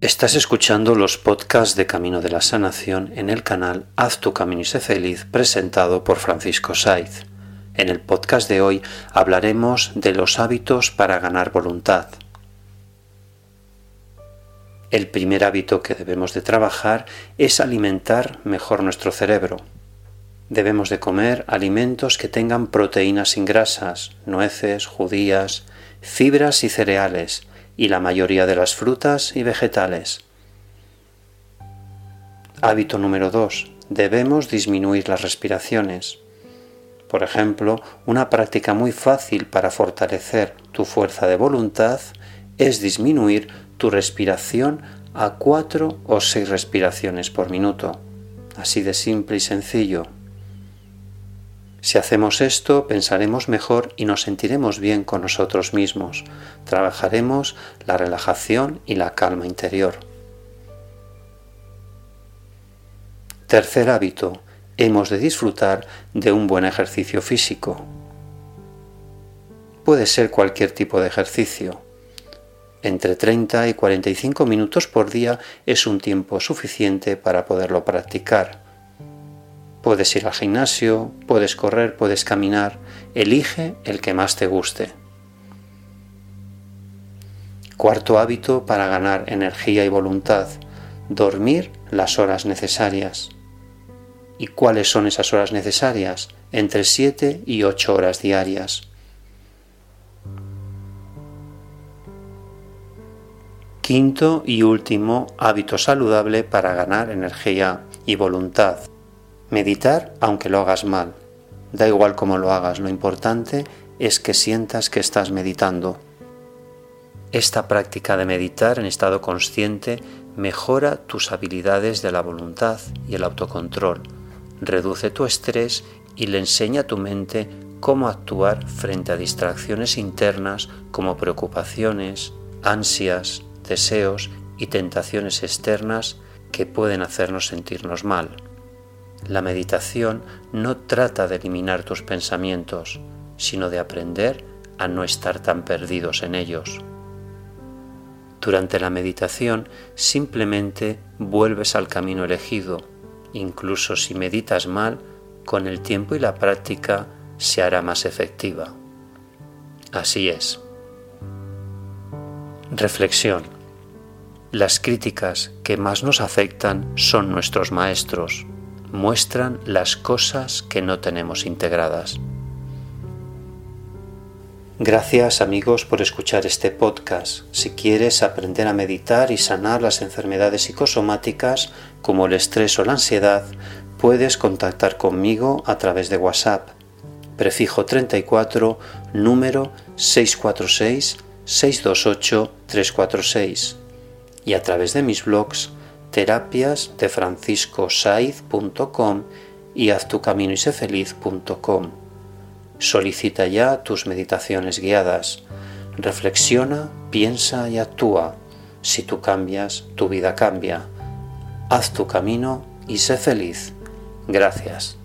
Estás escuchando los podcasts de Camino de la Sanación en el canal Haz tu camino y sé feliz presentado por Francisco Saiz. En el podcast de hoy hablaremos de los hábitos para ganar voluntad. El primer hábito que debemos de trabajar es alimentar mejor nuestro cerebro. Debemos de comer alimentos que tengan proteínas sin grasas, nueces, judías, fibras y cereales, y la mayoría de las frutas y vegetales. Hábito número 2. Debemos disminuir las respiraciones. Por ejemplo, una práctica muy fácil para fortalecer tu fuerza de voluntad es disminuir tu respiración a 4 o 6 respiraciones por minuto. Así de simple y sencillo. Si hacemos esto, pensaremos mejor y nos sentiremos bien con nosotros mismos. Trabajaremos la relajación y la calma interior. Tercer hábito. Hemos de disfrutar de un buen ejercicio físico. Puede ser cualquier tipo de ejercicio. Entre 30 y 45 minutos por día es un tiempo suficiente para poderlo practicar. Puedes ir al gimnasio, puedes correr, puedes caminar. Elige el que más te guste. Cuarto hábito para ganar energía y voluntad. Dormir las horas necesarias. ¿Y cuáles son esas horas necesarias? Entre 7 y 8 horas diarias. Quinto y último hábito saludable para ganar energía y voluntad. Meditar aunque lo hagas mal. Da igual cómo lo hagas, lo importante es que sientas que estás meditando. Esta práctica de meditar en estado consciente mejora tus habilidades de la voluntad y el autocontrol, reduce tu estrés y le enseña a tu mente cómo actuar frente a distracciones internas como preocupaciones, ansias, deseos y tentaciones externas que pueden hacernos sentirnos mal. La meditación no trata de eliminar tus pensamientos, sino de aprender a no estar tan perdidos en ellos. Durante la meditación simplemente vuelves al camino elegido, incluso si meditas mal, con el tiempo y la práctica se hará más efectiva. Así es. Reflexión. Las críticas que más nos afectan son nuestros maestros muestran las cosas que no tenemos integradas. Gracias amigos por escuchar este podcast. Si quieres aprender a meditar y sanar las enfermedades psicosomáticas como el estrés o la ansiedad, puedes contactar conmigo a través de WhatsApp. Prefijo 34, número 646 628 346 y a través de mis blogs terapias de franciscosaiz.com y haztucaminoysefeliz.com. Solicita ya tus meditaciones guiadas. Reflexiona, piensa y actúa. Si tú cambias, tu vida cambia. Haz tu camino y sé feliz. Gracias.